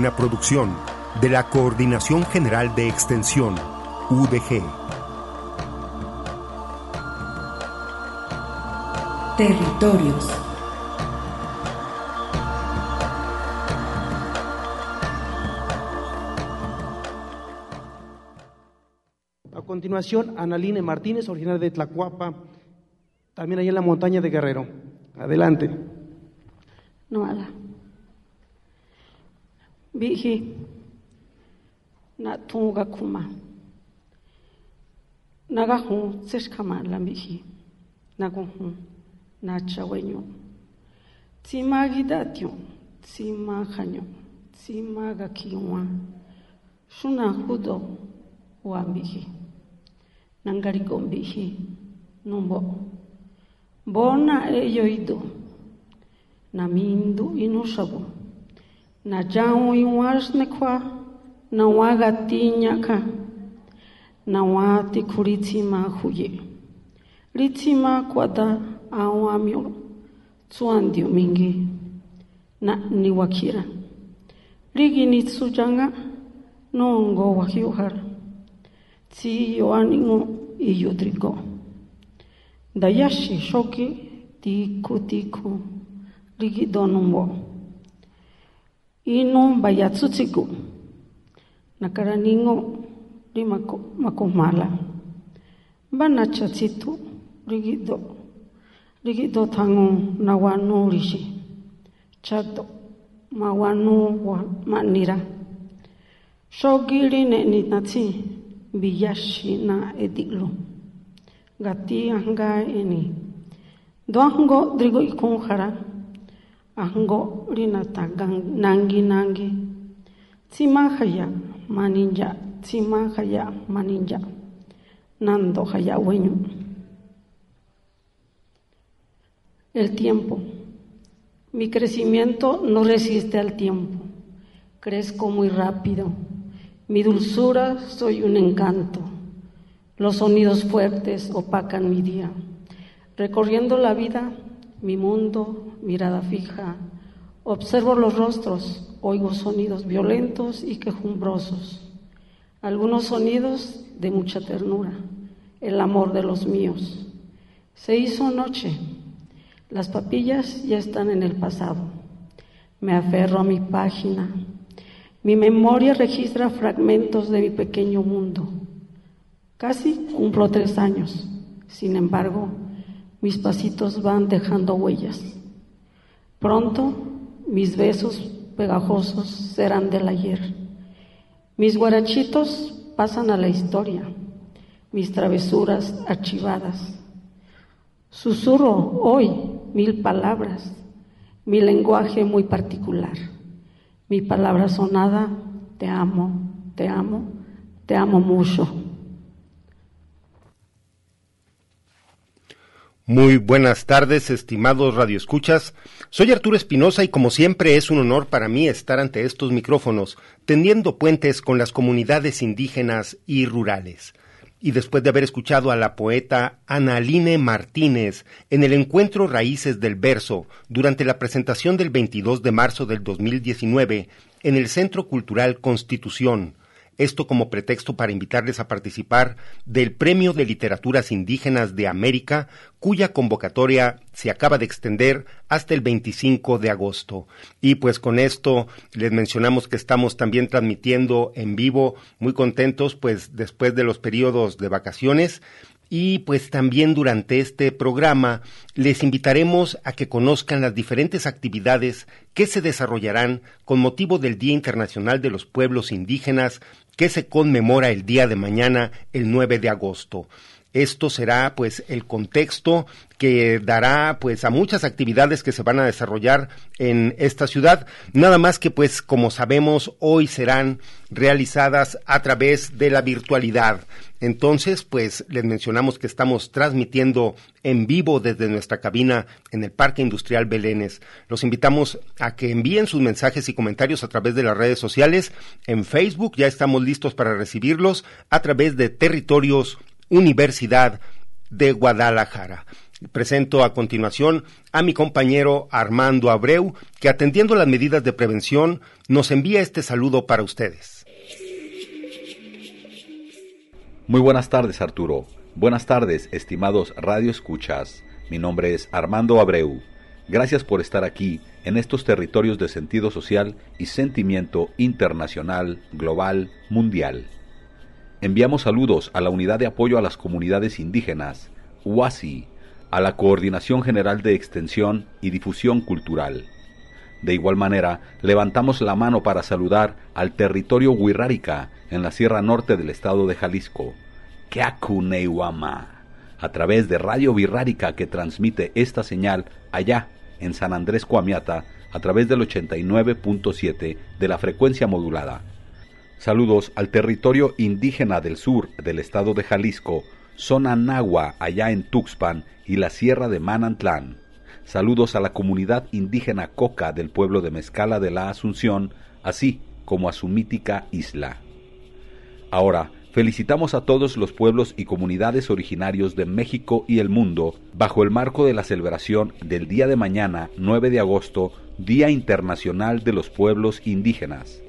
Una producción de la Coordinación General de Extensión, UDG. Territorios. A continuación, Analine Martínez, originaria de Tlacuapa, también ahí en la montaña de Guerrero. Adelante. Noala. bihi. Natuuga kuma. Nagahũ tsexkama'la bihi. Tima nachaweño tima gakiywa, shuna xunahudo wa bihi. Nangari bihi numbo. Bona eyoido. Namindu inuxabu Nayan iwashnekua, nawa gatiñaka, nawa tikuritsima huye. Ritsima kuata ao amio, tsuan diomingi, na niwakira. Rigi nitsuyanga, nongo wahiuhara. Tsi yoaningo iyudrigo. Dayashi shoki, tiku tiku, rigi donumbo. Ino bayatsutsiku. Nakaraningo rimako makomala. Banachatsitu rigido. Rigido tango nawanu rishi. Chato mawanu wa manira. Shogiri ne ninatsi biyashi na ediklu gati anga ini doango drigo ikonjara ango rina tagang nangi nangi. Tsima haya maninja tsima haya maninja. Nando haya weño. El tiempo. Mi crecimiento no resiste al tiempo. Crezco muy rápido. Mi dulzura soy un encanto. Los sonidos fuertes opacan mi día. Recorriendo la vida, mi mundo, mirada fija, observo los rostros, oigo sonidos violentos y quejumbrosos. Algunos sonidos de mucha ternura, el amor de los míos. Se hizo noche, las papillas ya están en el pasado. Me aferro a mi página. Mi memoria registra fragmentos de mi pequeño mundo. Casi cumplo tres años. Sin embargo, mis pasitos van dejando huellas. Pronto mis besos pegajosos serán del ayer. Mis guarachitos pasan a la historia. Mis travesuras archivadas. Susurro hoy mil palabras. Mi lenguaje muy particular. Mi palabra sonada, te amo, te amo, te amo mucho. Muy buenas tardes, estimados radioescuchas. Soy Arturo Espinosa y como siempre es un honor para mí estar ante estos micrófonos, tendiendo puentes con las comunidades indígenas y rurales. Y después de haber escuchado a la poeta Analine Martínez en el encuentro Raíces del Verso durante la presentación del 22 de marzo del 2019 en el Centro Cultural Constitución, esto como pretexto para invitarles a participar del Premio de Literaturas Indígenas de América, cuya convocatoria se acaba de extender hasta el 25 de agosto. Y pues con esto les mencionamos que estamos también transmitiendo en vivo, muy contentos, pues después de los periodos de vacaciones, y pues también durante este programa les invitaremos a que conozcan las diferentes actividades que se desarrollarán con motivo del Día Internacional de los Pueblos Indígenas que se conmemora el día de mañana, el 9 de agosto. Esto será pues el contexto que dará pues a muchas actividades que se van a desarrollar en esta ciudad, nada más que pues como sabemos hoy serán realizadas a través de la virtualidad. Entonces, pues les mencionamos que estamos transmitiendo en vivo desde nuestra cabina en el Parque Industrial Belénes. Los invitamos a que envíen sus mensajes y comentarios a través de las redes sociales. En Facebook ya estamos listos para recibirlos a través de Territorios Universidad de Guadalajara. Presento a continuación a mi compañero Armando Abreu, que atendiendo las medidas de prevención nos envía este saludo para ustedes. Muy buenas tardes Arturo. Buenas tardes, estimados Radio Escuchas. Mi nombre es Armando Abreu. Gracias por estar aquí en estos territorios de sentido social y sentimiento internacional, global, mundial. Enviamos saludos a la Unidad de Apoyo a las Comunidades Indígenas, UASI, a la Coordinación General de Extensión y Difusión Cultural. De igual manera, levantamos la mano para saludar al territorio Huirrárica en la Sierra Norte del estado de Jalisco, Keakuneiwama, a través de Radio Virrárica que transmite esta señal allá en San Andrés Coamiata a través del 89.7 de la frecuencia modulada Saludos al territorio indígena del sur del estado de Jalisco, zona Nahua, allá en Tuxpan, y la Sierra de Manantlán. Saludos a la comunidad indígena Coca del pueblo de Mezcala de la Asunción, así como a su mítica isla. Ahora, felicitamos a todos los pueblos y comunidades originarios de México y el mundo bajo el marco de la celebración del día de mañana, 9 de agosto, Día Internacional de los Pueblos Indígenas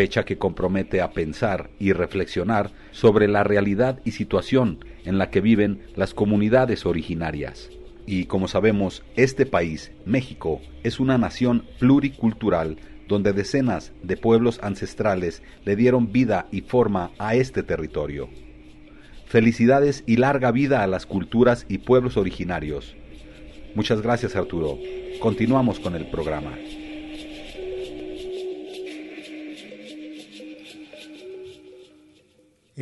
fecha que compromete a pensar y reflexionar sobre la realidad y situación en la que viven las comunidades originarias. Y como sabemos, este país, México, es una nación pluricultural donde decenas de pueblos ancestrales le dieron vida y forma a este territorio. Felicidades y larga vida a las culturas y pueblos originarios. Muchas gracias Arturo. Continuamos con el programa.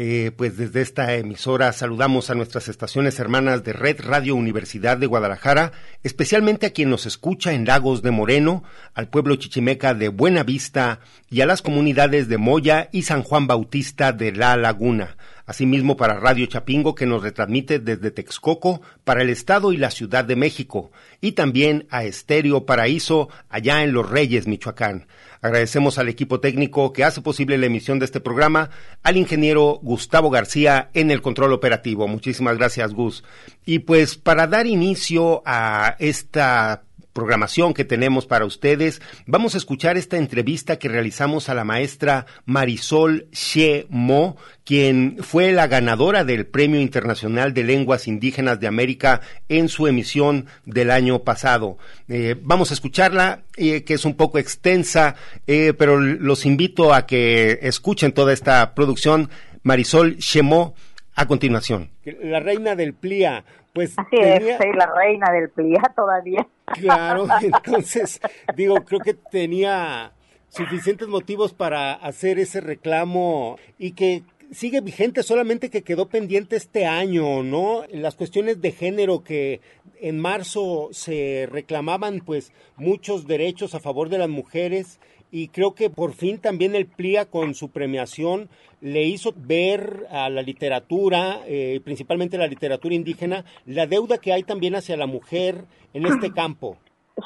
Eh, pues desde esta emisora saludamos a nuestras estaciones hermanas de Red Radio Universidad de Guadalajara, especialmente a quien nos escucha en Lagos de Moreno, al pueblo chichimeca de Buena Vista y a las comunidades de Moya y San Juan Bautista de La Laguna. Asimismo para Radio Chapingo que nos retransmite desde Texcoco para el Estado y la Ciudad de México y también a Estéreo Paraíso allá en Los Reyes, Michoacán. Agradecemos al equipo técnico que hace posible la emisión de este programa, al ingeniero Gustavo García en el control operativo. Muchísimas gracias, Gus. Y pues para dar inicio a esta programación que tenemos para ustedes, vamos a escuchar esta entrevista que realizamos a la maestra Marisol She Mo, quien fue la ganadora del Premio Internacional de Lenguas Indígenas de América en su emisión del año pasado. Eh, vamos a escucharla, eh, que es un poco extensa, eh, pero los invito a que escuchen toda esta producción. Marisol Shemo, a continuación. La reina del PLIA, pues Así es, soy la reina del PLIA todavía. Claro, entonces, digo, creo que tenía suficientes motivos para hacer ese reclamo y que sigue vigente, solamente que quedó pendiente este año, ¿no? Las cuestiones de género que en marzo se reclamaban, pues, muchos derechos a favor de las mujeres y creo que por fin también el PLIA con su premiación le hizo ver a la literatura, eh, principalmente la literatura indígena, la deuda que hay también hacia la mujer en este campo.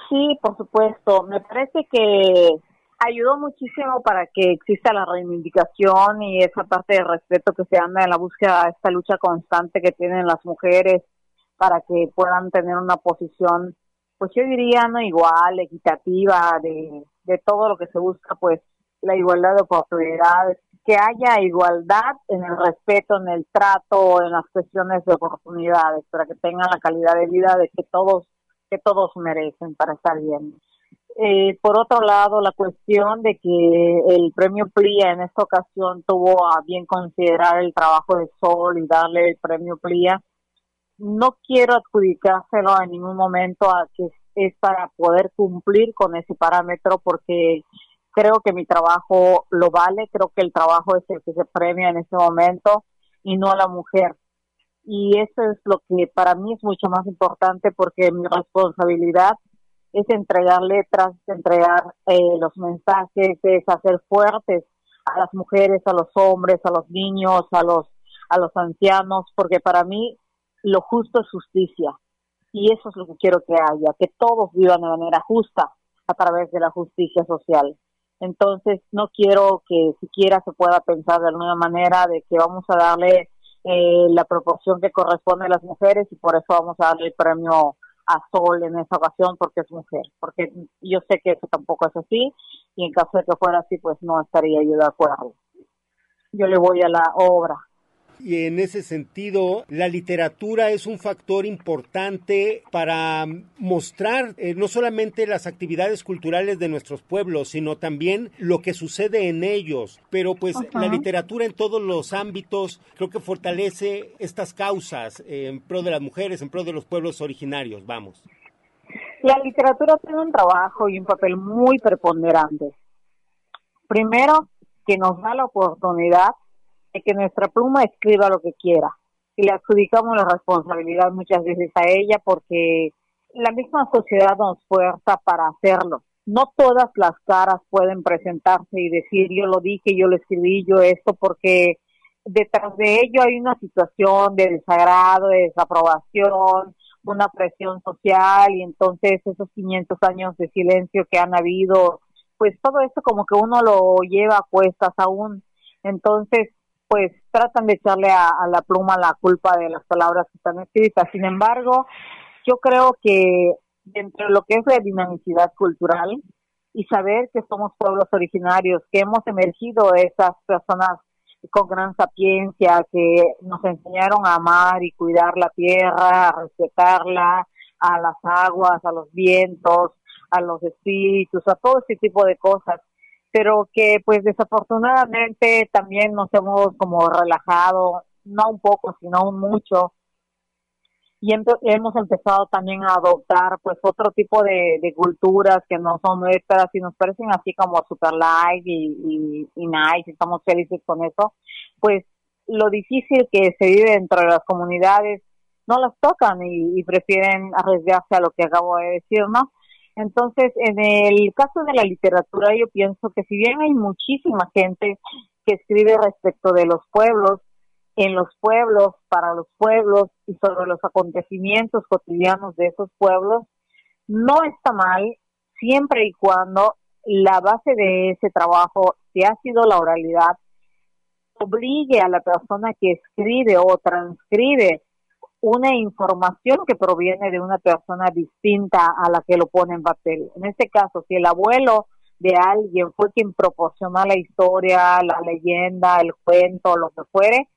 Sí, por supuesto. Me parece que ayudó muchísimo para que exista la reivindicación y esa parte de respeto que se anda en la búsqueda esta lucha constante que tienen las mujeres para que puedan tener una posición, pues yo diría, no igual, equitativa, de, de todo lo que se busca, pues la igualdad de oportunidades, que haya igualdad en el respeto, en el trato, en las cuestiones de oportunidades, para que tengan la calidad de vida de que todos que todos merecen para estar bien. Eh, por otro lado, la cuestión de que el premio PLIA en esta ocasión tuvo a bien considerar el trabajo de Sol y darle el premio PLIA, no quiero adjudicárselo en ningún momento a que es para poder cumplir con ese parámetro porque creo que mi trabajo lo vale, creo que el trabajo es el que se premia en este momento y no a la mujer. Y eso es lo que para mí es mucho más importante porque mi responsabilidad es entregar letras, entregar eh, los mensajes, es hacer fuertes a las mujeres, a los hombres, a los niños, a los a los ancianos, porque para mí lo justo es justicia. Y eso es lo que quiero que haya, que todos vivan de manera justa a través de la justicia social. Entonces, no quiero que siquiera se pueda pensar de alguna manera de que vamos a darle eh, la proporción que corresponde a las mujeres y por eso vamos a darle el premio a Sol en esa ocasión porque es mujer, porque yo sé que eso tampoco es así y en caso de que fuera así, pues no estaría yo de acuerdo. Yo le voy a la obra. Y en ese sentido, la literatura es un factor importante para mostrar eh, no solamente las actividades culturales de nuestros pueblos, sino también lo que sucede en ellos. Pero pues la literatura en todos los ámbitos creo que fortalece estas causas eh, en pro de las mujeres, en pro de los pueblos originarios, vamos. La literatura tiene un trabajo y un papel muy preponderante. Primero, que nos da la oportunidad de que nuestra pluma escriba lo que quiera y le adjudicamos la responsabilidad muchas veces a ella porque la misma sociedad nos fuerza para hacerlo. No todas las caras pueden presentarse y decir yo lo dije, yo lo escribí, yo esto, porque detrás de ello hay una situación de desagrado, de desaprobación, una presión social y entonces esos 500 años de silencio que han habido, pues todo esto como que uno lo lleva a cuestas aún. Entonces, pues tratan de echarle a, la pluma la culpa de las palabras que están escritas. Sin embargo, yo creo que dentro de lo que es la dinamicidad cultural y saber que somos pueblos originarios, que hemos emergido esas personas con gran sapiencia, que nos enseñaron a amar y cuidar la tierra, a respetarla, a las aguas, a los vientos, a los espíritus, a todo ese tipo de cosas pero que pues desafortunadamente también nos hemos como relajado, no un poco, sino un mucho, y hemos empezado también a adoptar pues otro tipo de, culturas que no son nuestras y nos parecen así como super light y, y, nice, y estamos felices con eso, pues lo difícil que se vive dentro de las comunidades no las tocan y, y prefieren arriesgarse a lo que acabo de decir, ¿no? Entonces, en el caso de la literatura, yo pienso que si bien hay muchísima gente que escribe respecto de los pueblos, en los pueblos, para los pueblos y sobre los acontecimientos cotidianos de esos pueblos, no está mal siempre y cuando la base de ese trabajo, si ha sido la oralidad, obligue a la persona que escribe o transcribe una información que proviene de una persona distinta a la que lo pone en papel. En este caso, si el abuelo de alguien fue quien proporcionó la historia, la leyenda, el cuento, lo que fuere,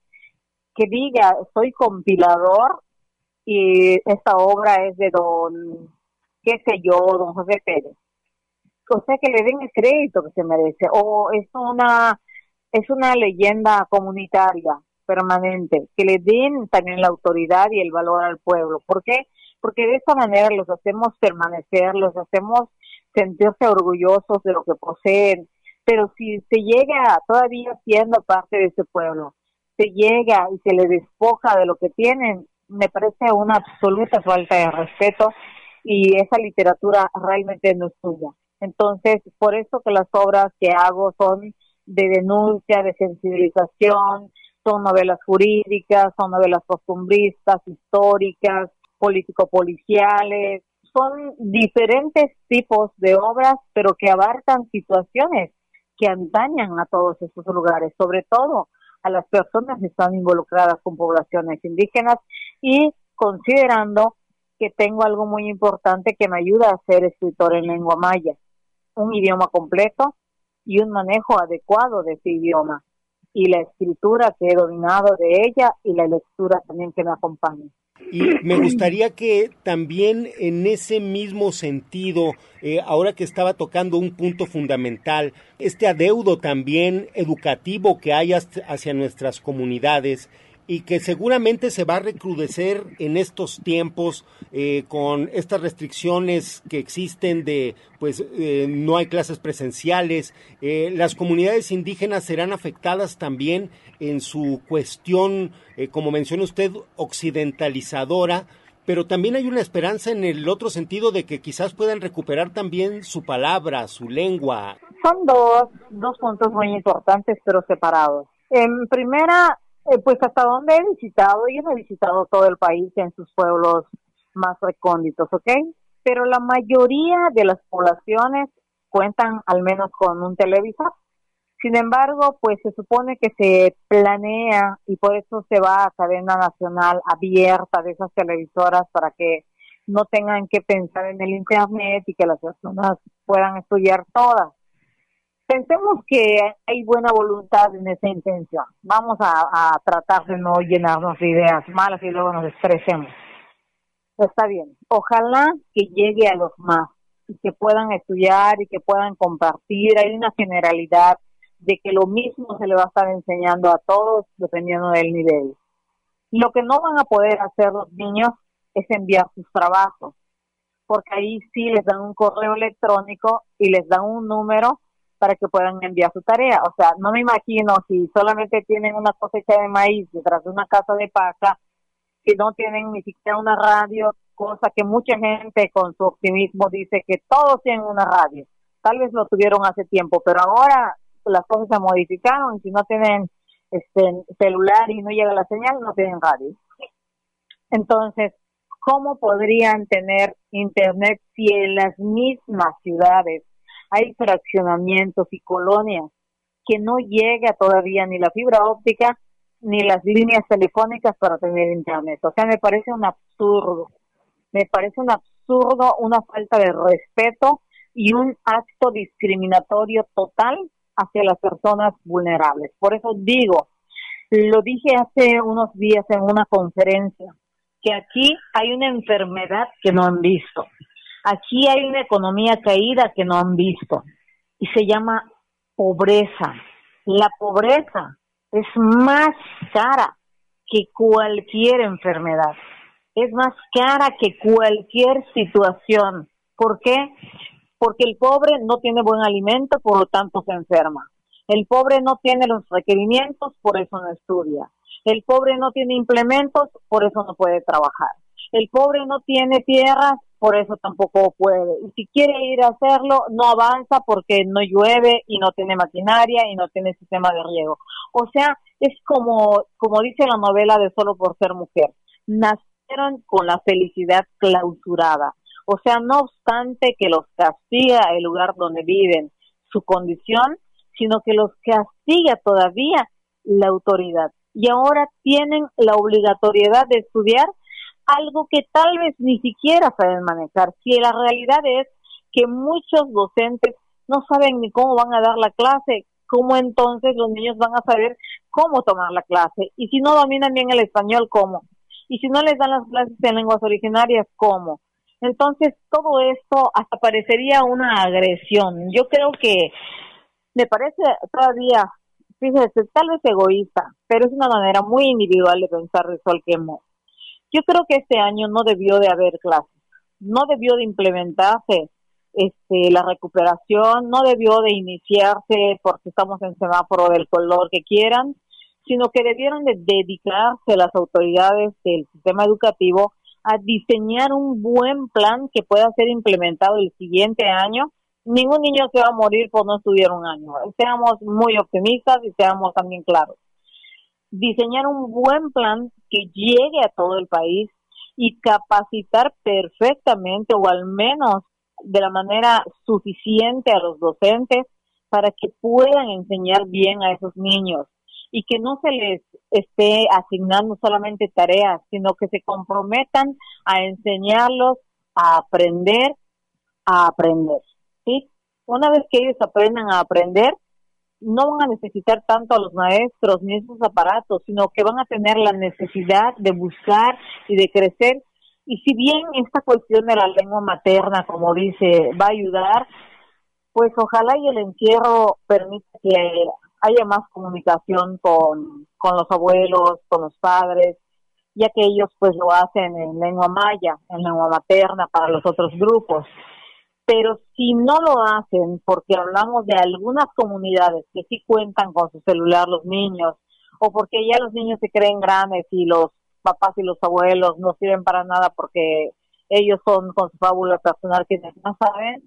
que diga, soy compilador y esta obra es de don, qué sé yo, don José Pérez. O sea, que le den el crédito que se merece. O es una, es una leyenda comunitaria permanente, que le den también la autoridad y el valor al pueblo. ¿Por qué? Porque de esta manera los hacemos permanecer, los hacemos sentirse orgullosos de lo que poseen. Pero si se llega todavía siendo parte de ese pueblo, se llega y se le despoja de lo que tienen, me parece una absoluta falta de respeto y esa literatura realmente no es suya. Entonces, por eso que las obras que hago son de denuncia, de sensibilización, son novelas jurídicas, son novelas costumbristas, históricas, político-policiales, son diferentes tipos de obras, pero que abarcan situaciones que antañan a todos esos lugares, sobre todo a las personas que están involucradas con poblaciones indígenas y considerando que tengo algo muy importante que me ayuda a ser escritor en lengua maya, un idioma completo y un manejo adecuado de ese idioma y la escritura que he dominado de ella y la lectura también que me acompaña. Y me gustaría que también en ese mismo sentido, eh, ahora que estaba tocando un punto fundamental, este adeudo también educativo que hay hacia nuestras comunidades, y que seguramente se va a recrudecer en estos tiempos eh, con estas restricciones que existen de pues eh, no hay clases presenciales eh, las comunidades indígenas serán afectadas también en su cuestión como menciona usted occidentalizadora pero también hay una esperanza en el otro sentido de que quizás puedan recuperar también su palabra, su lengua. Son dos, dos puntos muy importantes pero separados. En primera, eh, pues hasta donde he visitado, yo he visitado todo el país en sus pueblos más recónditos, ¿ok? Pero la mayoría de las poblaciones cuentan al menos con un televisor. Sin embargo, pues se supone que se planea y por eso se va a cadena nacional abierta de esas televisoras para que no tengan que pensar en el Internet y que las personas puedan estudiar todas pensemos que hay buena voluntad en esa intención. Vamos a, tratar de no llenarnos de ideas malas y luego nos expresemos. Está bien. Ojalá que llegue a los más y que puedan estudiar y que puedan compartir. Hay una generalidad de que lo mismo se le va a estar enseñando a todos dependiendo del nivel. Lo que no van a poder hacer los niños es enviar sus trabajos, porque ahí sí les dan un correo electrónico y les dan un número para que puedan enviar su tarea. O sea, no me imagino si solamente tienen una cosecha de maíz detrás de una casa de paca, si no tienen ni siquiera una radio, cosa que mucha gente con su optimismo dice que todos tienen una radio. Tal vez lo tuvieron hace tiempo, pero ahora las cosas se modificaron y si no tienen este celular y no llega la señal, no tienen radio. Entonces, ¿cómo podrían tener internet si en las mismas ciudades hay fraccionamientos y colonias que no llega todavía ni la fibra óptica ni las líneas telefónicas para tener internet. O sea, me parece un absurdo. Me parece un absurdo, una falta de respeto y un acto discriminatorio total hacia las personas vulnerables. Por eso digo, lo dije hace unos días en una conferencia, que aquí hay una enfermedad que no han visto. Aquí hay una economía caída que no han visto y se llama pobreza. La pobreza es más cara que cualquier enfermedad, es más cara que cualquier situación. ¿Por qué? Porque el pobre no tiene buen alimento, por lo tanto se enferma. El pobre no tiene los requerimientos, por eso no estudia. El pobre no tiene implementos, por eso no puede trabajar. El pobre no tiene tierras, por eso tampoco puede. Y si quiere ir a hacerlo, no avanza porque no llueve y no tiene maquinaria y no tiene sistema de riego. O sea, es como, como dice la novela de Solo por ser mujer. Nacieron con la felicidad clausurada. O sea, no obstante que los castiga el lugar donde viven, su condición, sino que los castiga todavía la autoridad. Y ahora tienen la obligatoriedad de estudiar algo que tal vez ni siquiera saben manejar. Si la realidad es que muchos docentes no saben ni cómo van a dar la clase, cómo entonces los niños van a saber cómo tomar la clase. Y si no dominan bien el español, ¿cómo? Y si no les dan las clases en lenguas originarias, ¿cómo? Entonces, todo esto hasta parecería una agresión. Yo creo que me parece todavía, fíjese, tal vez egoísta, pero es una manera muy individual de pensar de Sol yo creo que este año no debió de haber clases, no debió de implementarse este, la recuperación, no debió de iniciarse porque estamos en semáforo del color que quieran, sino que debieron de dedicarse las autoridades del sistema educativo a diseñar un buen plan que pueda ser implementado el siguiente año. Ningún niño se va a morir por no estudiar un año. Seamos muy optimistas y seamos también claros diseñar un buen plan que llegue a todo el país y capacitar perfectamente o al menos de la manera suficiente a los docentes para que puedan enseñar bien a esos niños y que no se les esté asignando solamente tareas, sino que se comprometan a enseñarlos a aprender a aprender. ¿sí? Una vez que ellos aprendan a aprender, no van a necesitar tanto a los maestros ni esos aparatos, sino que van a tener la necesidad de buscar y de crecer. Y si bien esta cuestión de la lengua materna, como dice, va a ayudar, pues ojalá y el encierro permita que haya más comunicación con, con los abuelos, con los padres, ya que ellos pues lo hacen en lengua maya, en lengua materna para los otros grupos. Pero si no lo hacen, porque hablamos de algunas comunidades que sí cuentan con su celular los niños, o porque ya los niños se creen grandes y los papás y los abuelos no sirven para nada porque ellos son con su fábula personal quienes no saben,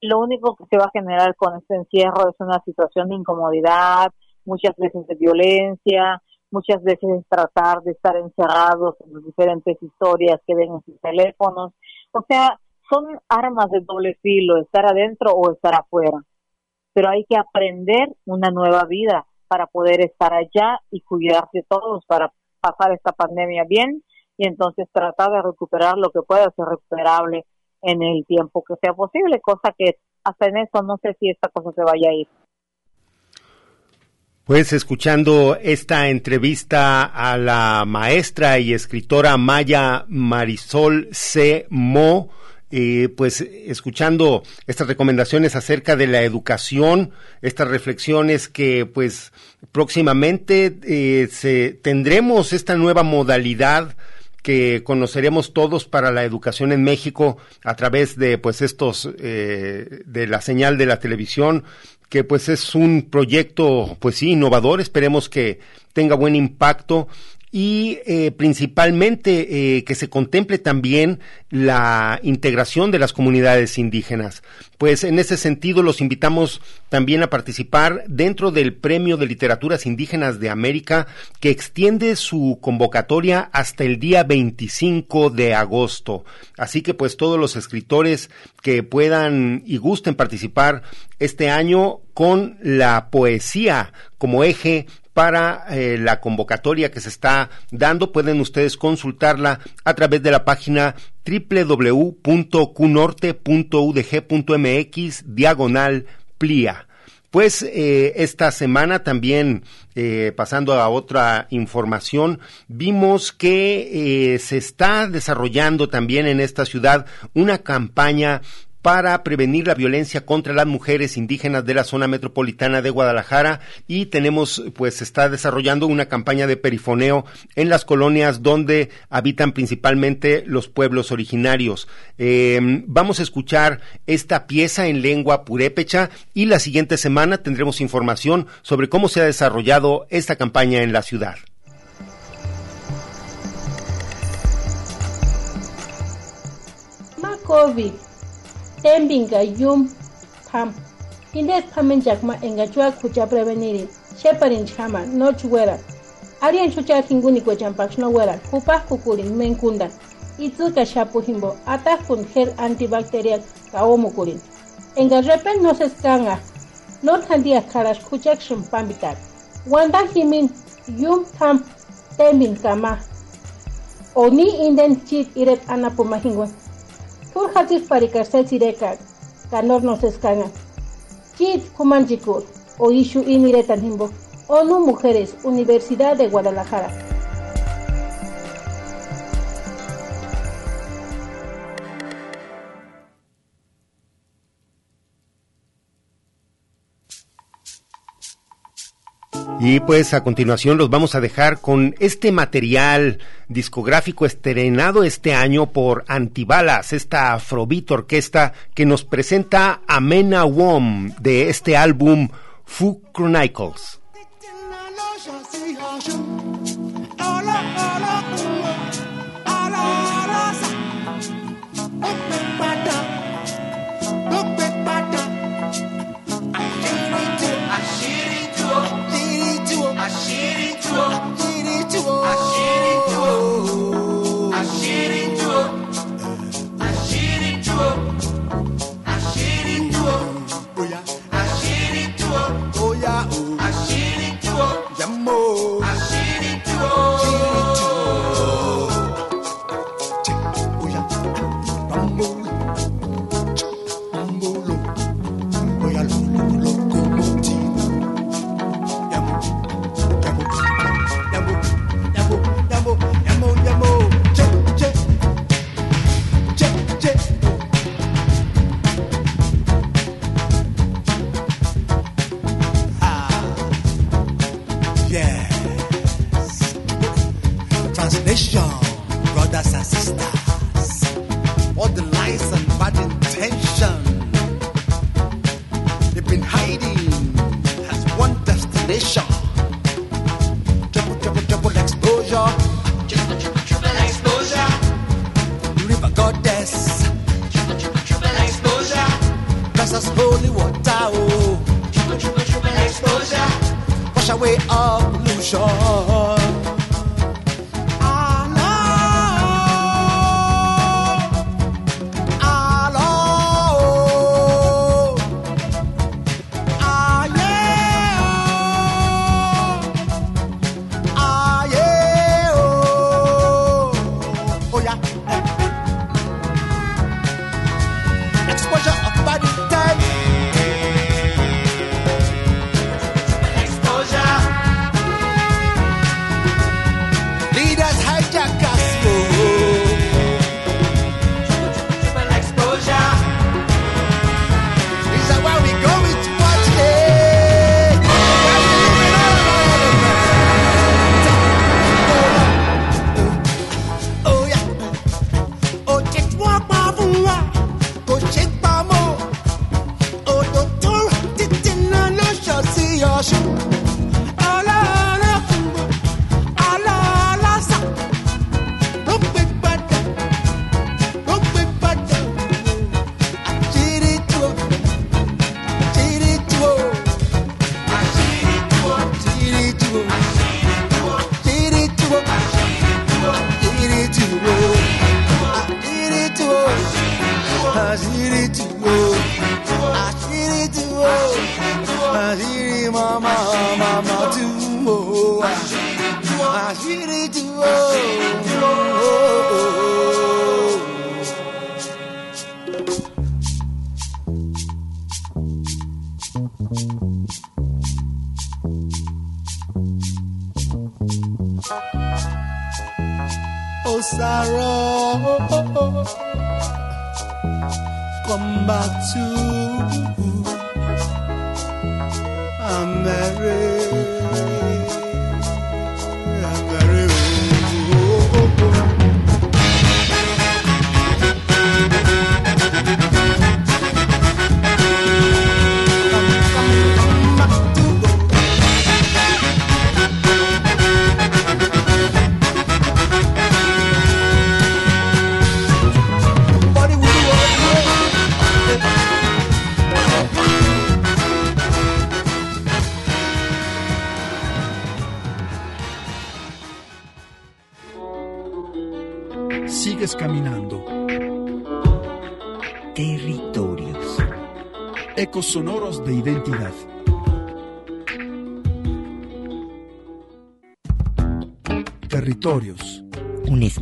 lo único que se va a generar con este encierro es una situación de incomodidad, muchas veces de violencia, muchas veces tratar de estar encerrados en las diferentes historias que ven en sus teléfonos. O sea, son armas de doble filo, estar adentro o estar afuera. Pero hay que aprender una nueva vida para poder estar allá y cuidarse todos para pasar esta pandemia bien y entonces tratar de recuperar lo que pueda ser recuperable en el tiempo que sea posible, cosa que hasta en eso no sé si esta cosa se vaya a ir. Pues escuchando esta entrevista a la maestra y escritora Maya Marisol C. Mo, eh, pues escuchando estas recomendaciones acerca de la educación, estas reflexiones que pues próximamente eh, se, tendremos esta nueva modalidad que conoceremos todos para la educación en México a través de pues estos eh, de la señal de la televisión que pues es un proyecto pues sí innovador. Esperemos que tenga buen impacto y eh, principalmente eh, que se contemple también la integración de las comunidades indígenas. Pues en ese sentido los invitamos también a participar dentro del Premio de Literaturas Indígenas de América que extiende su convocatoria hasta el día 25 de agosto. Así que pues todos los escritores que puedan y gusten participar este año con la poesía como eje para eh, la convocatoria que se está dando. Pueden ustedes consultarla a través de la página www.cunorte.udg.mx diagonal plia. Pues eh, esta semana también, eh, pasando a otra información, vimos que se está desarrollando también en esta ciudad una campaña para prevenir la violencia contra las mujeres indígenas de la zona metropolitana de Guadalajara y tenemos pues se está desarrollando una campaña de perifoneo en las colonias donde habitan principalmente los pueblos originarios. Em, vamos a escuchar esta pieza en lengua purépecha y la siguiente semana tendremos información sobre cómo se ha desarrollado esta campaña en la ciudad. Tembinga yum tham indes phamen jakma enga chua khucha prevenir sheparin chama no chuera arian chucha hinguni ko champak no wera kupa kukurin menkunda. Itzu ka shapu himbo. Ata kun gel antibacterial kaomo kurin enga repen no se skanga no thandia kharash khuchak shim pambitar. Wanda himin yum tham tembin kama. Oni inden chit iret anapuma hingwa Kurhatis parikarsetzireka, kanornos escanga. Kit Kumanjikur, o Ishu Imiretan Himbo, ONU Mujeres, Universidad de Guadalajara. Y pues a continuación los vamos a dejar con este material discográfico estrenado este año por Antibalas, esta Afrobeat orquesta que nos presenta a Mena Wom de este álbum Fu Chronicles.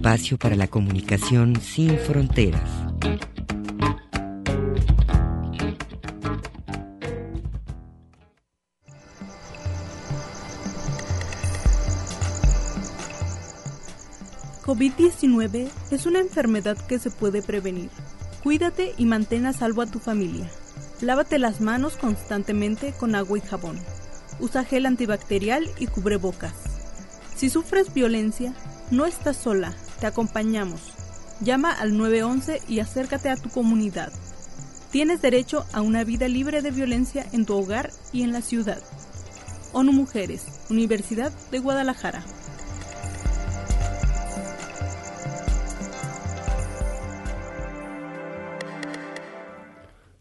Espacio para la comunicación sin fronteras. COVID-19 es una enfermedad que se puede prevenir. Cuídate y mantén a salvo a tu familia. Lávate las manos constantemente con agua y jabón. Usa gel antibacterial y cubrebocas. Si sufres violencia, no estás sola, te acompañamos. Llama al 911 y acércate a tu comunidad. Tienes derecho a una vida libre de violencia en tu hogar y en la ciudad. ONU Mujeres, Universidad de Guadalajara.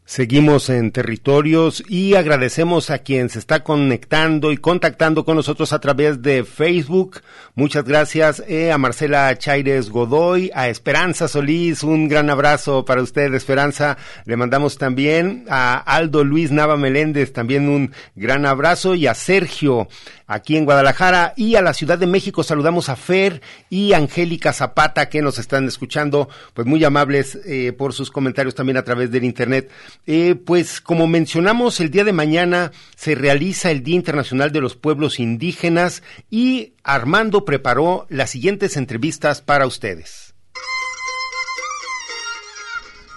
Seguimos en territorios y agradecemos a quien se está conectando y contactando con nosotros a través de Facebook. Muchas gracias eh, a Marcela Chaires Godoy, a Esperanza Solís, un gran abrazo para usted, Esperanza. Le mandamos también a Aldo Luis Nava Meléndez, también un gran abrazo y a Sergio aquí en Guadalajara y a la Ciudad de México. Saludamos a Fer y Angélica Zapata que nos están escuchando, pues muy amables eh, por sus comentarios también a través del Internet. Eh, pues como mencionamos, el día de mañana se realiza el Día Internacional de los Pueblos Indígenas y Armando preparó las siguientes entrevistas para ustedes.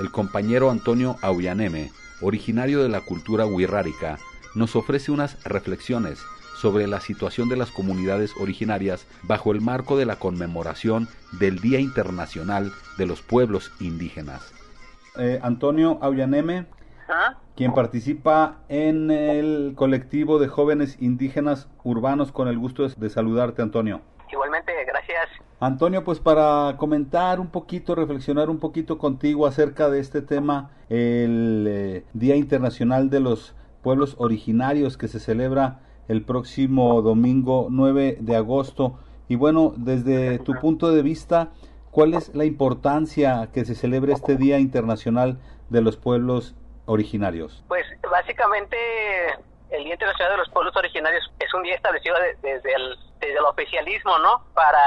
El compañero Antonio Aullaneme, originario de la cultura wixárika, nos ofrece unas reflexiones sobre la situación de las comunidades originarias bajo el marco de la conmemoración del Día Internacional de los Pueblos Indígenas. Eh, Antonio Aullaneme, quien participa en el colectivo de jóvenes indígenas urbanos, con el gusto de saludarte, Antonio. Igualmente, gracias. Antonio, pues para comentar un poquito, reflexionar un poquito contigo acerca de este tema, el eh, Día Internacional de los Pueblos Originarios que se celebra el próximo domingo 9 de agosto. Y bueno, desde tu punto de vista, ¿cuál es la importancia que se celebre este Día Internacional de los Pueblos Originarios? Pues básicamente el Día Internacional de los Pueblos Originarios es un día establecido desde, el, desde el oficialismo, ¿no? Para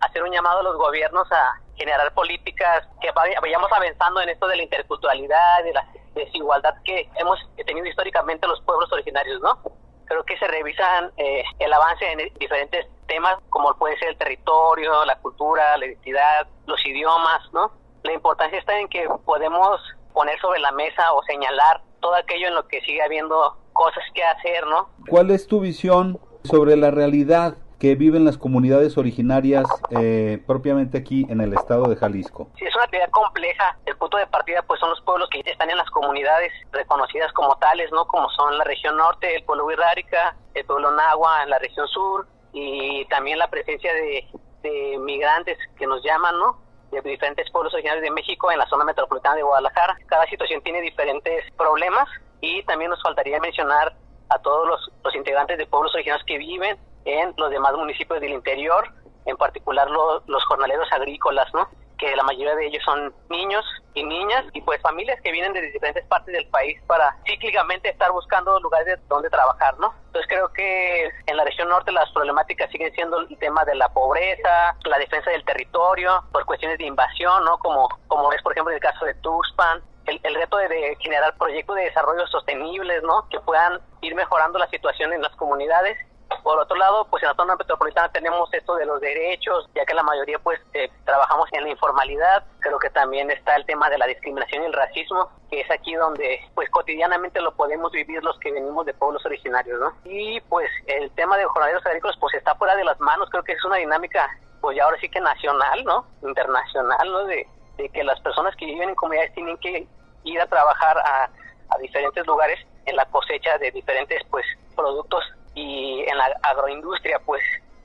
hacer un llamado a los gobiernos a generar políticas que vayamos avanzando en esto de la interculturalidad, de la desigualdad que hemos tenido históricamente los pueblos originarios, ¿no? Creo que se revisan eh, el avance en diferentes temas como puede ser el territorio, la cultura, la identidad, los idiomas, ¿no? La importancia está en que podemos poner sobre la mesa o señalar todo aquello en lo que sigue habiendo cosas que hacer, ¿no? ¿Cuál es tu visión sobre la realidad que viven las comunidades originarias eh, propiamente aquí en el estado de Jalisco? Sí, es una actividad compleja. El punto de partida pues son los pueblos que están en las comunidades reconocidas como tales, ¿no? Como son la región norte, el pueblo Wirrárica, el pueblo Nahua en la región sur y también la presencia de, de migrantes que nos llaman, ¿no? De diferentes pueblos originarios de México en la zona metropolitana de Guadalajara. Cada situación tiene diferentes problemas y también nos faltaría mencionar a todos los, los integrantes de pueblos originarios que viven en los demás municipios del interior, en particular los jornaleros agrícolas, ¿no? Que la mayoría de ellos son niños y niñas y pues familias que vienen de diferentes partes del país para cíclicamente estar buscando lugares donde trabajar, ¿no? Entonces creo que en la región norte las problemáticas siguen siendo el tema de la pobreza, la defensa del territorio por cuestiones de invasión, ¿no? Como, como es por ejemplo en el caso de Tuxpan, el, el, reto de, generar proyectos de desarrollo sostenibles, ¿no? Que puedan ir mejorando la situación en las comunidades por otro lado, pues en la zona metropolitana tenemos esto de los derechos, ya que la mayoría pues eh, trabajamos en la informalidad. Creo que también está el tema de la discriminación y el racismo, que es aquí donde pues cotidianamente lo podemos vivir los que venimos de pueblos originarios, ¿no? Y pues el tema de jornaleros agrícolas pues está fuera de las manos, creo que es una dinámica pues ya ahora sí que nacional, ¿no? Internacional, ¿no? De, de que las personas que viven en comunidades tienen que ir a trabajar a, a diferentes lugares en la cosecha de diferentes pues productos y en la agroindustria, pues,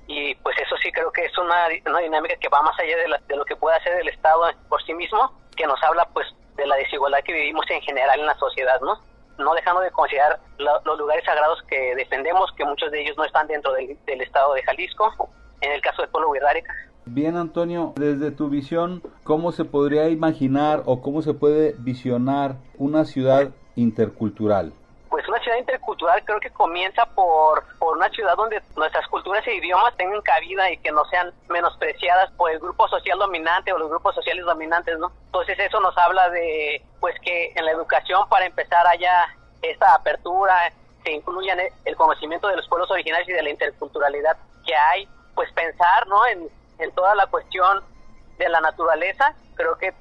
y pues eso sí creo que es una, una dinámica que va más allá de, de, lo que puede hacer el Estado por sí mismo, que nos habla pues de la desigualdad que vivimos en general en la sociedad, ¿no? No dejando de considerar los lugares sagrados que defendemos, que muchos de ellos no están dentro del, Estado de Jalisco, en el caso del pueblo Wirrárica. Bien, Antonio, desde tu visión, ¿cómo se podría imaginar o cómo se puede visionar una ciudad intercultural? Intercultural creo que comienza por, por una ciudad donde nuestras culturas e idiomas tengan cabida y que no sean menospreciadas por el grupo social dominante o los grupos sociales dominantes, ¿no? Entonces eso nos habla de, pues que en la educación para empezar haya esta apertura, se incluya el conocimiento de los pueblos originarios y de la interculturalidad que hay, pues pensar, ¿no? En, en toda la cuestión de la naturaleza, creo que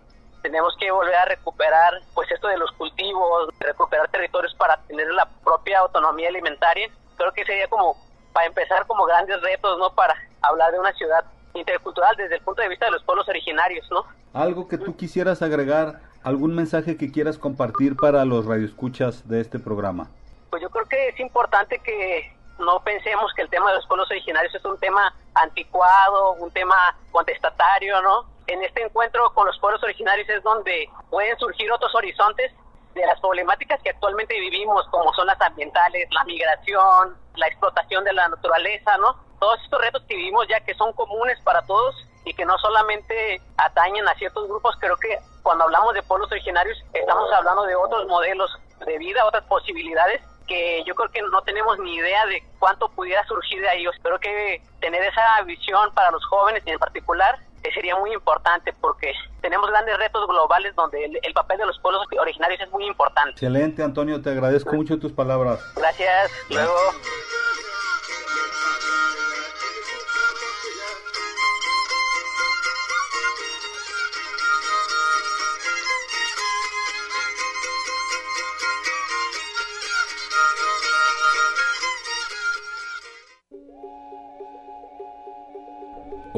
tenemos que volver a recuperar pues esto de los cultivos, recuperar territorios para tener la propia autonomía alimentaria. Creo que sería como para empezar como grandes retos, ¿no? Para hablar de una ciudad intercultural desde el punto de vista de los pueblos originarios, ¿no? Algo que tú quisieras agregar, algún mensaje que quieras compartir para los radioescuchas de este programa. Pues yo creo que es importante que no pensemos que el tema de los pueblos originarios es un tema anticuado, un tema contestatario, ¿no? En este encuentro con los pueblos originarios es donde pueden surgir otros horizontes de las problemáticas que actualmente vivimos, como son las ambientales, la migración, la explotación de la naturaleza, ¿no? Todos estos retos que vivimos ya que son comunes para todos y que no solamente atañen a ciertos grupos, creo que cuando hablamos de pueblos originarios estamos hablando de otros modelos de vida, otras posibilidades que yo creo que no tenemos ni idea de cuánto pudiera surgir de ahí. Espero que tener esa visión para los jóvenes en particular sería muy importante porque tenemos grandes retos globales donde el, papel de los pueblos originarios es muy importante. Excelente, Antonio, te agradezco mucho tus palabras. Gracias, luego.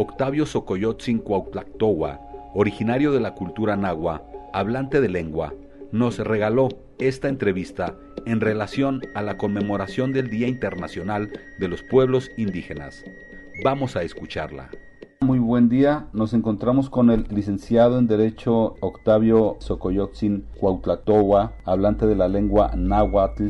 Octavio Socoyotzin Cuautlactoa, originario de la cultura nahua, hablante de lengua, nos regaló esta entrevista en relación a la conmemoración del Día Internacional de los Pueblos Indígenas. Vamos a escucharla. Muy buen día, nos encontramos con el licenciado en Derecho Octavio Socoyotzin Cuautlactoa, hablante de la lengua náhuatl.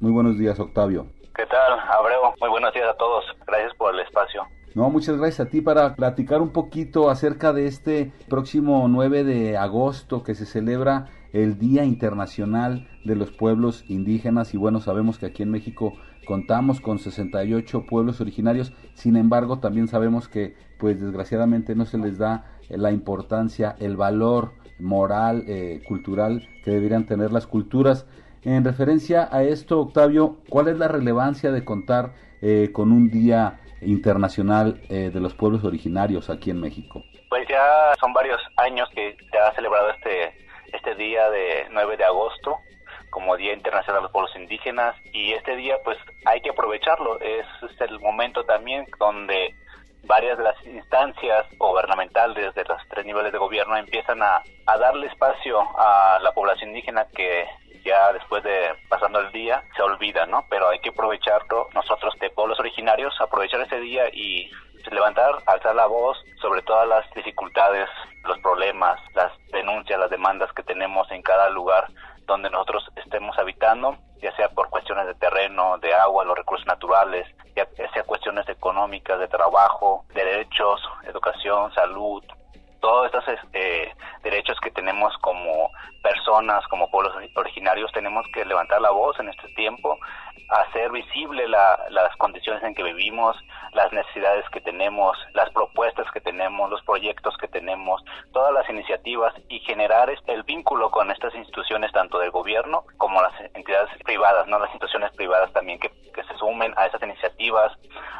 Muy buenos días, Octavio. ¿Qué tal, Abreu? Muy buenos días a todos. Gracias por el espacio. No, muchas gracias a ti para platicar un poquito acerca de este próximo 9 de agosto que se celebra el Día Internacional de los Pueblos Indígenas y bueno, sabemos que aquí en México contamos con 68 pueblos originarios, sin embargo también sabemos que pues desgraciadamente no se les da la importancia, el valor moral, eh, cultural que deberían tener las culturas. En referencia a esto, Octavio, ¿cuál es la relevancia de contar eh, con un día internacional eh, de los pueblos originarios aquí en México? Pues ya son varios años que se ha celebrado este, este día de 9 de agosto como Día Internacional de los Pueblos Indígenas y este día pues hay que aprovecharlo, es, el momento también donde varias de las instancias gubernamentales de los tres niveles de gobierno empiezan a, a darle espacio a la población indígena que ya después de pasando el día se olvida, ¿no? Pero hay que aprovecharlo nosotros de pueblos originarios, aprovechar ese día y levantar, alzar la voz sobre todas las dificultades, los problemas, las denuncias, las demandas que tenemos en cada lugar donde nosotros estemos habitando, ya sea por cuestiones de terreno, de agua, los recursos naturales, ya sea cuestiones económicas, de trabajo, derechos, educación, salud, todos estos eh, derechos que tenemos como personas, como pueblos originarios, tenemos que levantar la voz en este tiempo, hacer visible las condiciones en que vivimos, las necesidades que tenemos, las propuestas que tenemos, los proyectos que tenemos, todas las iniciativas y generar el vínculo con estas instituciones tanto del gobierno como las entidades privadas, no las instituciones privadas también que, que se sumen a esas iniciativas,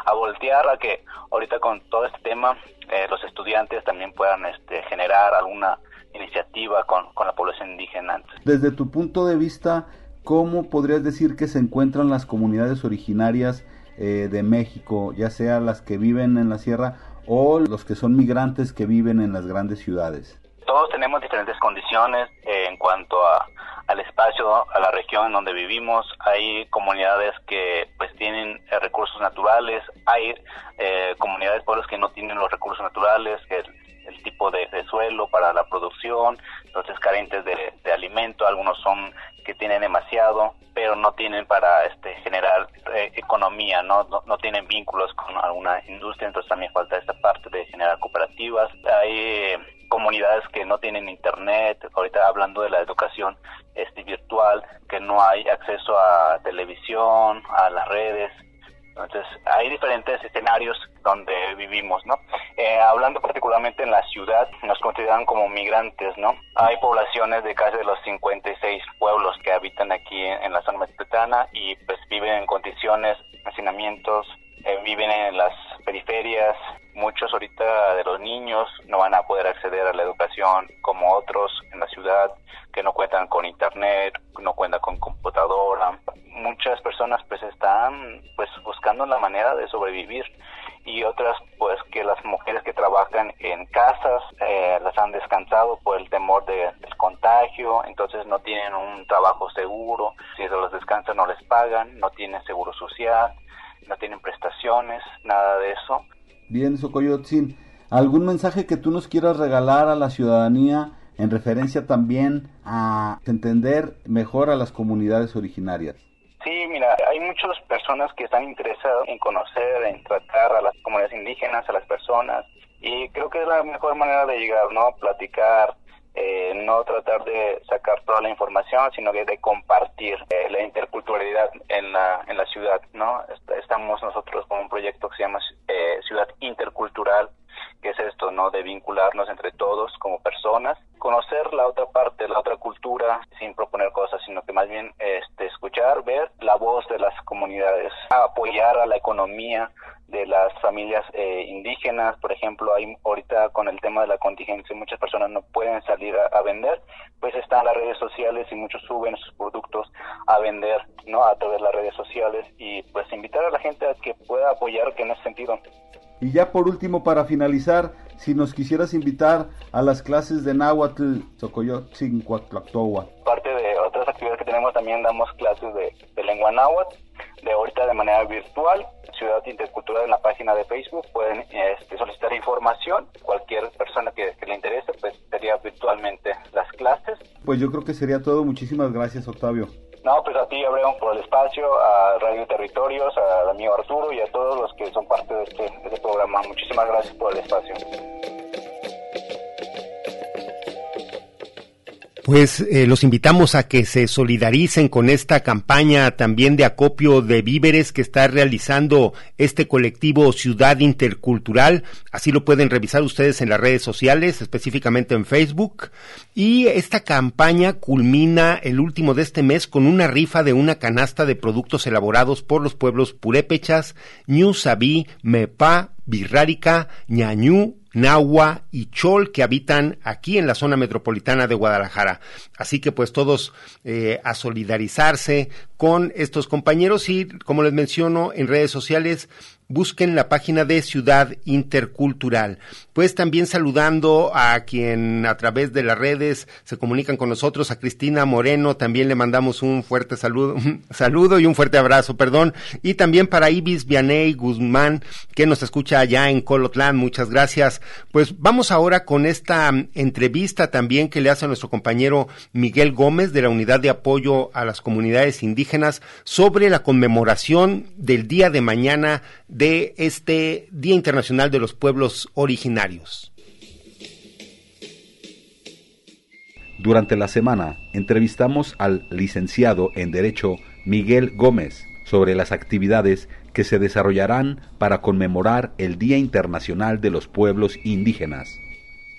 a voltear a que ahorita con todo este tema eh, los estudiantes también puedan este, generar alguna iniciativa con, la población indígena. Desde tu punto de vista, ¿cómo podrías decir que se encuentran las comunidades originarias eh, de México, ya sea las que viven en la sierra o los que son migrantes que viven en las grandes ciudades? Todos tenemos diferentes condiciones eh, en cuanto a, al espacio, a la región en donde vivimos. Hay comunidades que pues tienen eh, recursos naturales, hay eh, comunidades, pueblos que no tienen los recursos naturales, el, el tipo de, suelo para la producción, entonces carentes de, de, alimento, algunos son que tienen demasiado, pero no tienen para este generar eh, economía, ¿no? ¿no? Tienen vínculos con alguna industria, entonces también falta esta parte de generar cooperativas. Hay comunidades que no tienen internet, ahorita hablando de la educación este, virtual, que no hay acceso a televisión, a las redes. Entonces, hay diferentes escenarios donde vivimos, ¿no? Eh, hablando particularmente en la ciudad, nos consideran como migrantes, ¿no? Hay poblaciones de casi de los 56 pueblos que habitan aquí en, la zona metropolitana y pues viven en condiciones, hacinamientos, eh, viven en las periferias. Muchos ahorita de los niños no van a poder acceder a la educación como otros en la ciudad que no cuentan con internet, no cuentan con computadora. Muchas personas pues están pues buscando la manera de sobrevivir y otras pues que las mujeres que trabajan en casas eh, las han descansado por el temor de, del contagio, entonces no tienen un trabajo seguro, si se los descansan no les pagan, no tienen seguro social, no tienen prestaciones, nada de eso. Bien, Socoyotzin, ¿algún mensaje que tú nos quieras regalar a la ciudadanía en referencia también a entender mejor a las comunidades originarias? Sí, mira, hay muchas personas que están interesadas en conocer, en tratar a las comunidades indígenas, a las personas, y creo que es la mejor manera de llegar, ¿no? Platicar, eh, no tratar de sacar toda la información, sino que de compartir eh, la interculturalidad en la, en la ciudad, ¿no? Estamos nosotros con un proyecto que se llama eh, Ciudad Intercultural, que es esto, ¿no? De vincularnos entre todos como personas, conocer la otra parte, la otra cultura, sin proponer cosas, sino que más bien este, escuchar, ver la voz de las comunidades, apoyar a la economía de las familias eh, indígenas, por ejemplo, hay ahorita con el tema de la contingencia muchas personas no pueden salir a, vender, pues están las redes sociales y muchos suben sus productos a vender, ¿no? A través de las redes sociales y pues invitar a la gente a que pueda apoyar que en ese sentido Y ya por último, para finalizar, si nos quisieras invitar a las clases de Náhuatl, Socoyotzin, Parte de otras actividades que tenemos, también damos clases de, de lengua náhuatl, de ahorita de manera virtual, Ciudad Intercultural en la página de Facebook, pueden este, solicitar información, cualquier persona que, que le interese, pues sería virtualmente las clases. Pues yo creo que sería todo, muchísimas gracias Octavio. No, pues a ti, Abreu, por el espacio, a Radio Territorios, al amigo Arturo y a todos los que son parte de este, de este programa. Muchísimas gracias por el espacio. Pues eh, los invitamos a que se solidaricen con esta campaña también de acopio de víveres que está realizando este colectivo Ciudad Intercultural. Así lo pueden revisar ustedes en las redes sociales, específicamente en Facebook. Y esta campaña culmina el último de este mes con una rifa de una canasta de productos elaborados por los pueblos purépechas, Ñusabí, Mepa, Birrárica, Ñañú, Nahua y Chol que habitan aquí en la zona metropolitana de Guadalajara. Así que pues todos eh, a solidarizarse con estos compañeros y como les menciono en redes sociales busquen la página de Ciudad Intercultural. Pues también saludando a quien a través de las redes se comunican con nosotros, a Cristina Moreno, también le mandamos un fuerte saludo, saludo y un fuerte abrazo, perdón. Y también para Ibis Vianey Guzmán, que nos escucha allá en Colotlán, muchas gracias. Pues vamos ahora con esta mm, entrevista también que le hace a nuestro compañero Miguel Gómez de la Unidad de Apoyo a las Comunidades Indígenas sobre la conmemoración del día de mañana de este Día Internacional de los Pueblos Originarios. Durante la semana entrevistamos al licenciado en Derecho Miguel Gómez sobre las actividades que se desarrollarán para conmemorar el Día Internacional de los Pueblos Indígenas.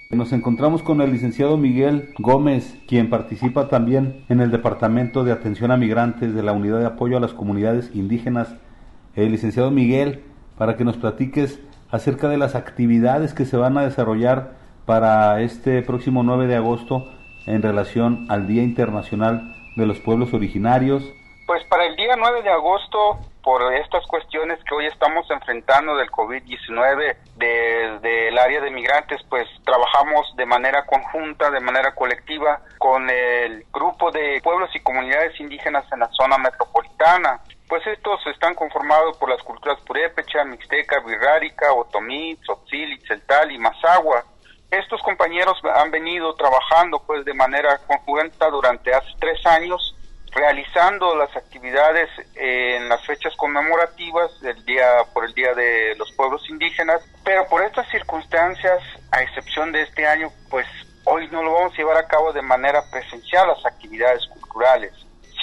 Nos encontramos con el licenciado Miguel Gómez, quien participa también en el Departamento de Atención a Migrantes de la Unidad de Apoyo a las Comunidades Indígenas. El licenciado Miguel, para que nos platiques acerca de las actividades que se van a desarrollar para este próximo 9 de agosto en relación al Día Internacional de los Pueblos Originarios. Pues para el día 9 de agosto, por estas cuestiones que hoy estamos enfrentando del COVID-19 desde el área de migrantes, pues trabajamos de manera conjunta, de manera colectiva con el grupo de pueblos y comunidades indígenas en la zona metropolitana. Pues estos están conformados por las culturas purépecha, mixteca, birrárica, otomí, tzotzil, itzeltal y mazagua. Estos compañeros han venido trabajando pues de manera conjunta durante hace tres años, realizando las actividades en las fechas conmemorativas del día por el día de los pueblos indígenas, pero por estas circunstancias, a excepción de este año, pues hoy no lo vamos a llevar a cabo de manera presencial las actividades culturales.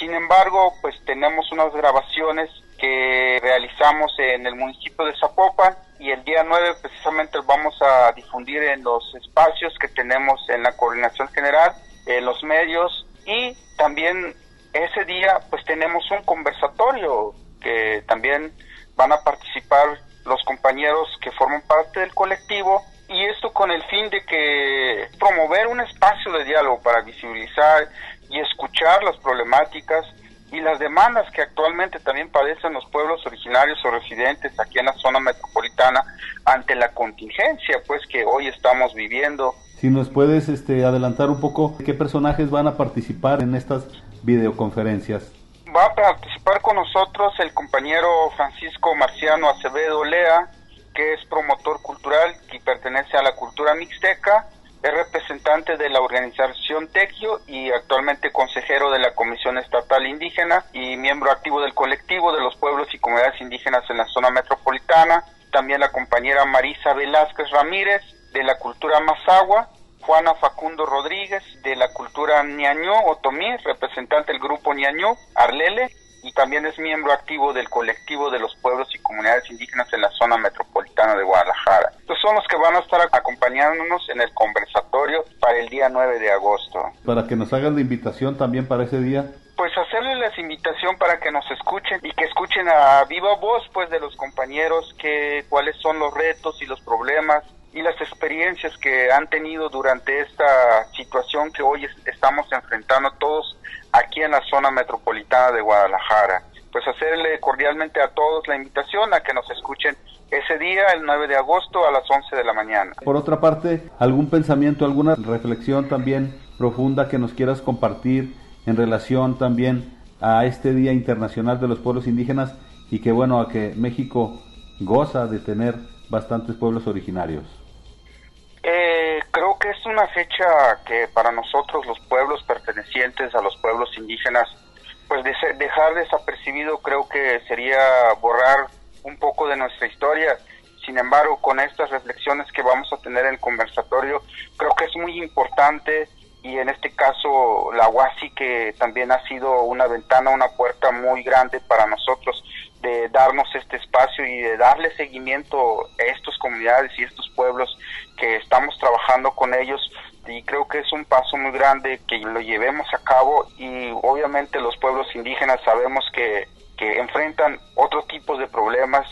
Sin embargo, pues tenemos unas grabaciones que realizamos en el municipio de Zapopan y el día 9 precisamente vamos a difundir en los espacios que tenemos en la coordinación general, en los medios y también ese día pues tenemos un conversatorio que también van a participar los compañeros que forman parte del colectivo y esto con el fin de que promover un espacio de diálogo para visibilizar y escuchar las problemáticas y las demandas que actualmente también padecen los pueblos originarios o residentes aquí en la zona metropolitana ante la contingencia pues que hoy estamos viviendo. Si nos puedes este, adelantar un poco qué personajes van a participar en estas videoconferencias. Va a participar con nosotros el compañero Francisco Marciano Acevedo Lea, que es promotor cultural y pertenece a la cultura mixteca, es representante de la organización Tequio y actualmente consejero de la Comisión Estatal Indígena y miembro activo del colectivo de los pueblos y comunidades indígenas en la zona metropolitana. También la compañera Marisa Velázquez Ramírez de la cultura Mazagua, Juana Facundo Rodríguez de la cultura Ñañú Otomí, representante del grupo Ñañú, Arlele, y también es miembro activo del colectivo de los pueblos y comunidades indígenas en la zona metropolitana de Guadalajara. Estos son los que van a estar acompañándonos en el conversatorio para el día 9 de agosto. Para que nos hagan la invitación también para ese día. Pues hacerles la invitación para que nos escuchen y que escuchen a viva voz pues de los compañeros que cuáles son los retos y los problemas y las experiencias que han tenido durante esta situación que hoy estamos enfrentando todos aquí en la zona metropolitana de Guadalajara. pues hacerle cordialmente a todos la invitación a que nos escuchen ese día, el 9 de agosto, a las 11 de la mañana. Por otra parte, ¿algún pensamiento, alguna reflexión también profunda que nos quieras compartir en relación también a este Día Internacional de los Pueblos Indígenas y que bueno, a que México goza de tener bastantes pueblos originarios? Eh, creo que es una fecha que para nosotros los pueblos pertenecientes a los pueblos indígenas, pues de dejar desapercibido creo que sería borrar un poco de nuestra historia. Sin embargo, con estas reflexiones que vamos a tener en el conversatorio, creo que es muy importante y en este caso la UASI que también ha sido una ventana, una puerta muy grande para nosotros de darnos este espacio y de darle seguimiento a estas comunidades y estos pueblos que estamos trabajando con ellos y creo que es un paso muy grande que lo llevemos a cabo y obviamente los pueblos indígenas sabemos que, que enfrentan otro tipos de problemas,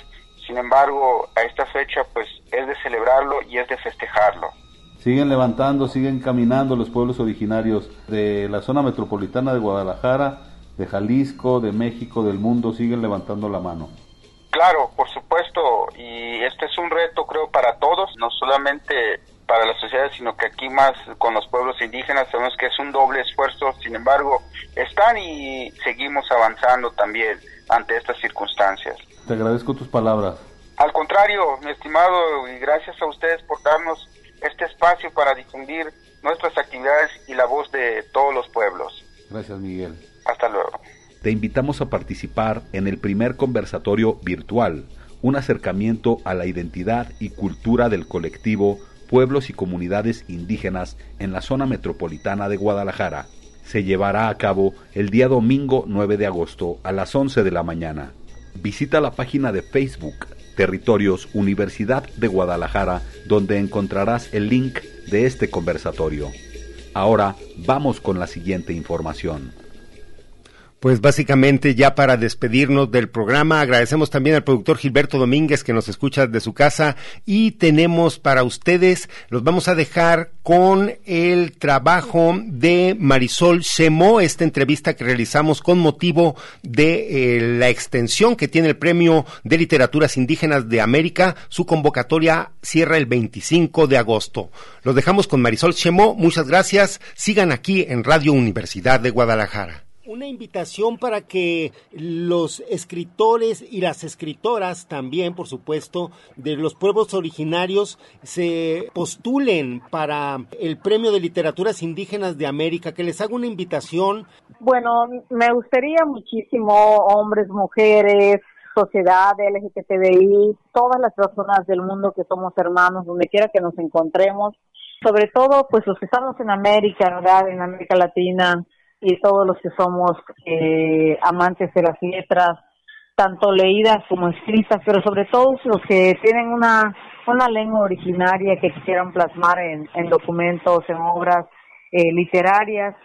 sin embargo a esta fecha pues es de celebrarlo y es de festejarlo. Siguen levantando, siguen caminando los pueblos originarios de la zona metropolitana de Guadalajara, de Jalisco, de México, del mundo, siguen levantando la mano. Claro, por supuesto, y este es un reto creo para todos, no solamente para la sociedad, sino que aquí más con los pueblos indígenas sabemos que es un doble esfuerzo, sin embargo, están y seguimos avanzando también ante estas circunstancias. Te agradezco tus palabras. Al contrario, mi estimado, y gracias a ustedes por darnos este espacio para difundir nuestras actividades y la voz de todos los pueblos. Gracias, Miguel. Hasta luego. Te invitamos a participar en el primer conversatorio virtual, un acercamiento a la identidad y cultura del colectivo Pueblos y Comunidades Indígenas en la zona metropolitana de Guadalajara. Se llevará a cabo el día domingo 9 de agosto a las 11 de la mañana. Visita la página de Facebook Territorios Universidad de Guadalajara, donde encontrarás el link de este conversatorio. Ahora vamos con la siguiente información. Pues básicamente ya para despedirnos del programa, agradecemos también al productor Gilberto Domínguez que nos escucha de su casa y tenemos para ustedes, los vamos a dejar con el trabajo de Marisol Semo, esta entrevista que realizamos con motivo de eh, la extensión que tiene el Premio de Literaturas Indígenas de América. Su convocatoria cierra el 25 de agosto. Los dejamos con Marisol Semo, muchas gracias. Sigan aquí en Radio Universidad de Guadalajara una invitación para que los escritores y las escritoras también, por supuesto, de los pueblos originarios se postulen para el Premio de Literaturas Indígenas de América, que les haga una invitación. Bueno, me gustaría muchísimo hombres, mujeres, sociedad LGTBI, todas las personas del mundo que somos hermanos, donde quiera que nos encontremos, sobre todo pues los que estamos en América, ¿verdad? En América Latina, y todos los que somos eh, amantes de las letras, tanto leídas como escritas, pero sobre todo los que tienen una, una lengua originaria que quisieran plasmar en, en documentos, en obras eh, literarias.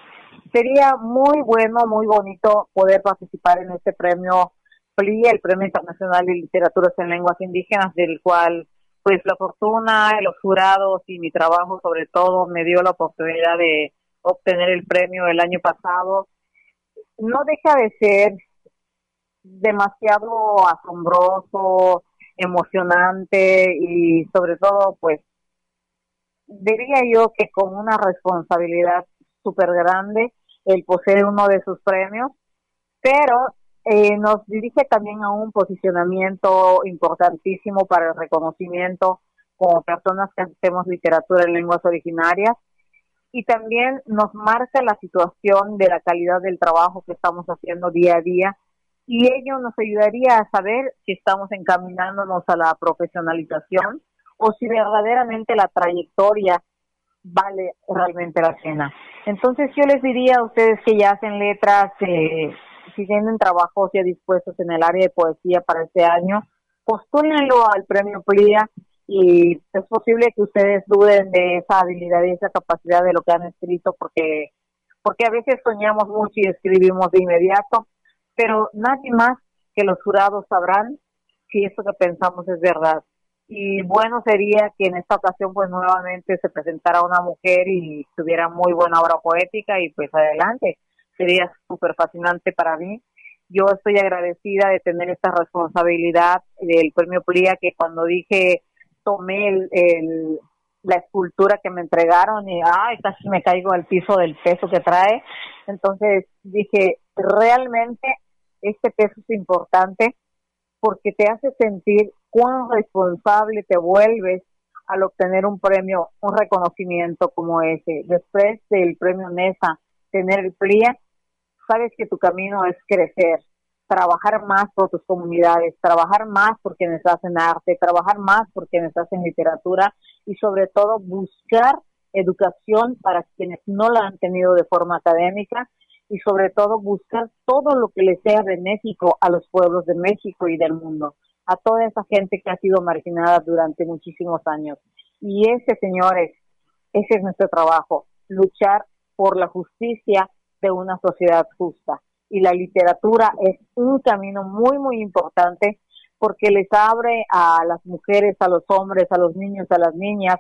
Sería muy bueno, muy bonito poder participar en este premio PLI, el Premio Internacional de Literaturas en Lenguas Indígenas, del cual pues la fortuna, los jurados y mi trabajo sobre todo me dio la oportunidad de obtener el premio el año pasado, no deja de ser demasiado asombroso, emocionante y sobre todo, pues, diría yo que con una responsabilidad súper grande el poseer uno de sus premios, pero eh, nos dirige también a un posicionamiento importantísimo para el reconocimiento como personas que hacemos literatura en lenguas originarias y también nos marca la situación de la calidad del trabajo que estamos haciendo día a día y ello nos ayudaría a saber si estamos encaminándonos a la profesionalización o si verdaderamente la trayectoria vale realmente la pena. Entonces yo les diría a ustedes que ya hacen letras, eh, si tienen trabajos ya dispuestos en el área de poesía para este año, postúlenlo al premio PLIA y es posible que ustedes duden de esa habilidad y esa capacidad de lo que han escrito porque porque a veces soñamos mucho y escribimos de inmediato, pero nadie más que los jurados sabrán si eso que pensamos es verdad. Y bueno sería que en esta ocasión pues nuevamente se presentara una mujer y tuviera muy buena obra poética y pues adelante. Sería súper fascinante para mí Yo estoy agradecida de tener esta responsabilidad del premio PLIA que cuando dije tomé el, el- la escultura que me entregaron y ay casi me caigo al piso del peso que trae entonces dije realmente este peso es importante porque te hace sentir cuán responsable te vuelves al obtener un premio, un reconocimiento como ese. Después del premio NESA, tener el PLIA, sabes que tu camino es crecer, trabajar más por tus comunidades, trabajar más por quienes hacen arte, trabajar más por quienes hacen literatura y sobre todo buscar educación para quienes no la han tenido de forma académica y sobre todo buscar todo lo que le sea benéfico a los pueblos de México y del mundo, a toda esa gente que ha sido marginada durante muchísimos años. Y ese, señores, ese es nuestro trabajo, luchar por la justicia de una sociedad justa. Y la literatura es un camino muy, muy importante porque les abre a las mujeres, a los hombres, a los niños, a las niñas,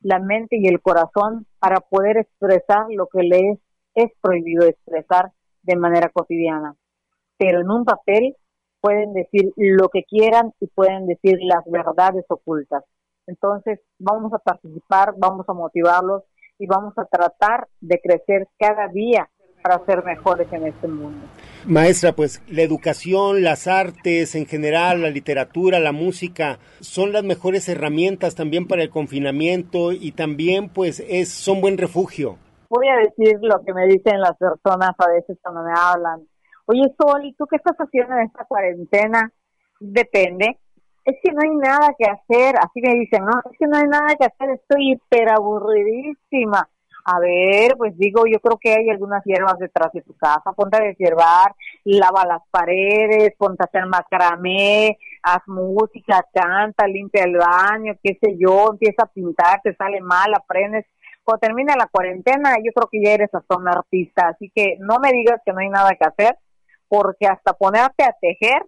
la mente y el corazón para poder expresar lo que les es prohibido expresar de manera cotidiana. Pero en un papel pueden decir lo que quieran y pueden decir las verdades ocultas. Entonces, vamos a participar, vamos a motivarlos y vamos a tratar de crecer cada día para ser mejores en este mundo. Maestra, pues la educación, las artes en general, la literatura, la música, son las mejores herramientas también para el confinamiento y también pues es, son buen refugio. Voy a decir lo que me dicen las personas a veces cuando me hablan. Oye, Sol, ¿y tú qué estás haciendo en esta cuarentena? Depende. Es que no hay nada que hacer. Así me dicen, no, es que no hay nada que hacer. Estoy hiper aburridísima. A ver, pues digo, yo creo que hay algunas hierbas detrás de tu casa. Ponte a deshiervar, lava las paredes, ponte a hacer macramé, haz música, canta, limpia el baño, qué sé yo, empieza a pintar, te sale mal, aprendes. Cuando termine la cuarentena, yo creo que ya eres hasta un artista. Así que no me digas que no hay nada que hacer, porque hasta ponerte a tejer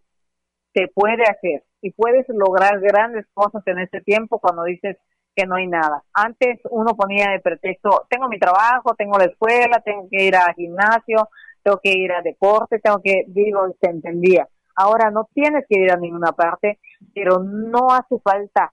se puede hacer y puedes lograr grandes cosas en este tiempo cuando dices que no hay nada. Antes uno ponía de pretexto, tengo mi trabajo, tengo la escuela, tengo que ir al gimnasio, tengo que ir a deporte, tengo que, digo, se entendía. Ahora no tienes que ir a ninguna parte, pero no hace falta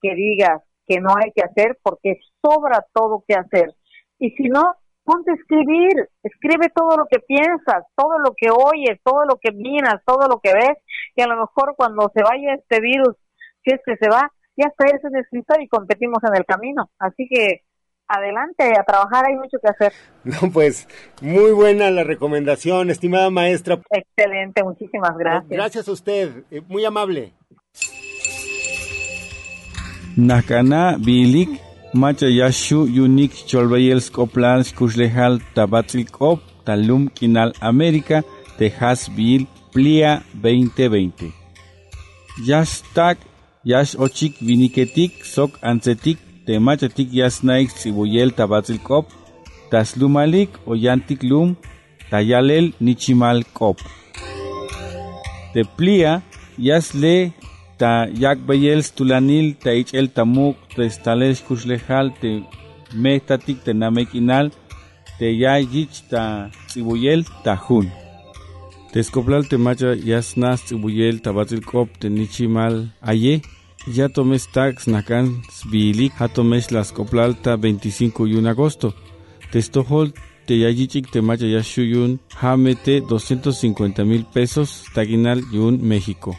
que digas que no hay que hacer porque sobra todo que hacer. Y si no, ponte a escribir, escribe todo lo que piensas, todo lo que oyes, todo lo que miras, todo lo que ves, y a lo mejor cuando se vaya este virus, si es que se va, ya está eso en escrito y competimos en el camino. Así que adelante, a trabajar hay mucho que hacer. No, pues muy buena la recomendación, estimada maestra. Excelente, muchísimas gracias. Gracias a usted, eh, muy amable. Nakana bilik macha yashu unik cholbayels koplan kuslehal tabatzilkop talum kinal América Tejas Bill Plia 2020. Yastak yash ochik viniketik sok ansetik temachatik yasnaik sibuyel tabatzilkop taslumalik oyantik lum tayalel nichimal kop. Te plia yasle ta yak bayels tulanil ta ich el tamuk te stales kuslehal te metatik te namekinal te yayich ta sibuyel ta hun. Tescoplal temacha yasnas tsibuyel tabatzilkop tenichimal aye. Ya tomes tax nakan sbilik hatomesh las coplalta 25 y 1 agosto. Testohol te yayichik temacha yashuyun hamete 250 mil pesos taginal yun México.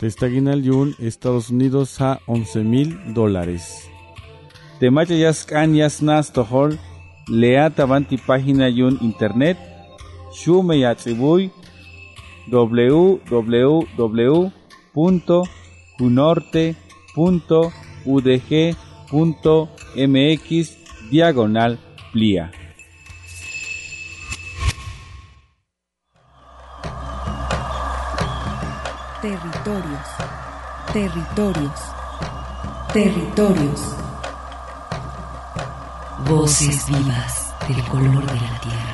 Testaginal yun Estados Unidos a 11 mil dólares. Temacha yaskan yasnas tohol lea tabanti página yun internet shume yatzibuy www.unorte.udg.mx diagonal plia. Territorios. Territorios. Territorios. Voces vivas del color de la tierra.